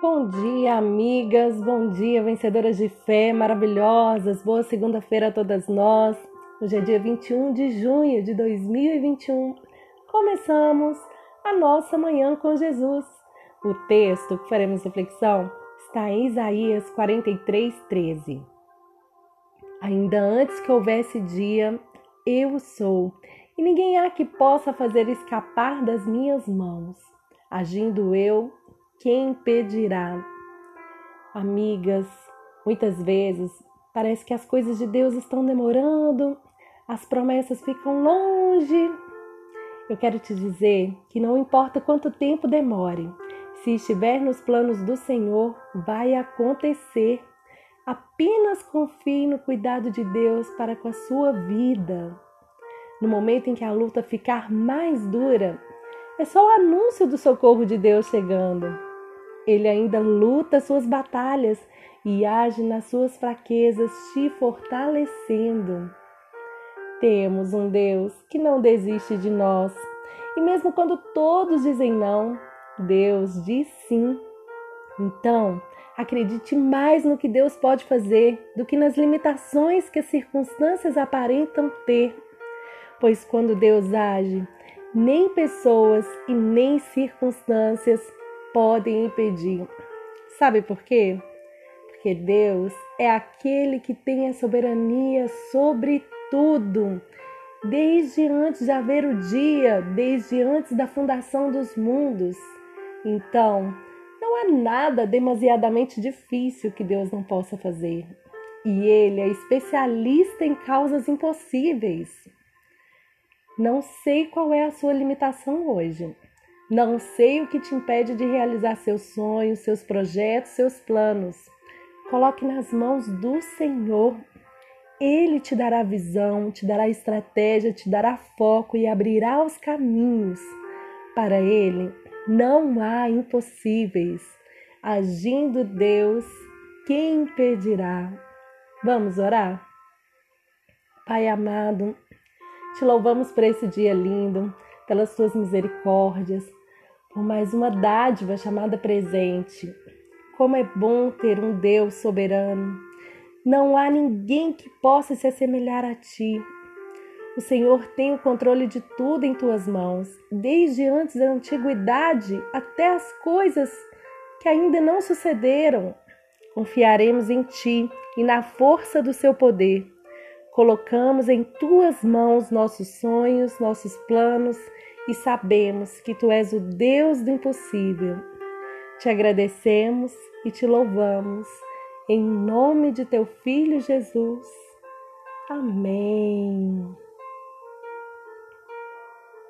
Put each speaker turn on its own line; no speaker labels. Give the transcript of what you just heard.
Bom dia, amigas. Bom dia, vencedoras de fé maravilhosas. Boa segunda-feira a todas nós. Hoje é dia 21 de junho de 2021. Começamos a nossa manhã com Jesus. O texto que faremos reflexão está em Isaías 43, 13. Ainda antes que houvesse dia, eu sou, e ninguém há que possa fazer escapar das minhas mãos. Agindo eu, quem impedirá? Amigas, muitas vezes parece que as coisas de Deus estão demorando, as promessas ficam longe. Eu quero te dizer que não importa quanto tempo demore, se estiver nos planos do Senhor, vai acontecer. Apenas confie no cuidado de Deus para com a sua vida. No momento em que a luta ficar mais dura, é só o anúncio do socorro de Deus chegando. Ele ainda luta suas batalhas e age nas suas fraquezas, te fortalecendo. Temos um Deus que não desiste de nós. E mesmo quando todos dizem não, Deus diz sim. Então, acredite mais no que Deus pode fazer do que nas limitações que as circunstâncias aparentam ter. Pois quando Deus age, nem pessoas e nem circunstâncias podem impedir. Sabe por quê? Porque Deus é aquele que tem a soberania sobre tudo. Desde antes de haver o dia, desde antes da fundação dos mundos. Então, não há nada demasiadamente difícil que Deus não possa fazer. E Ele é especialista em causas impossíveis. Não sei qual é a sua limitação hoje, não sei o que te impede de realizar seus sonhos, seus projetos, seus planos. Coloque nas mãos do Senhor. Ele te dará visão, te dará estratégia, te dará foco e abrirá os caminhos. Para Ele não há impossíveis. Agindo Deus, quem impedirá? Vamos orar? Pai amado, te louvamos por esse dia lindo, pelas tuas misericórdias, por mais uma dádiva chamada presente. Como é bom ter um Deus soberano. Não há ninguém que possa se assemelhar a ti. O Senhor tem o controle de tudo em tuas mãos, desde antes da antiguidade até as coisas que ainda não sucederam. Confiaremos em ti e na força do seu poder. Colocamos em tuas mãos nossos sonhos, nossos planos e sabemos que tu és o Deus do impossível. Te agradecemos e te louvamos, em nome de teu Filho Jesus. Amém.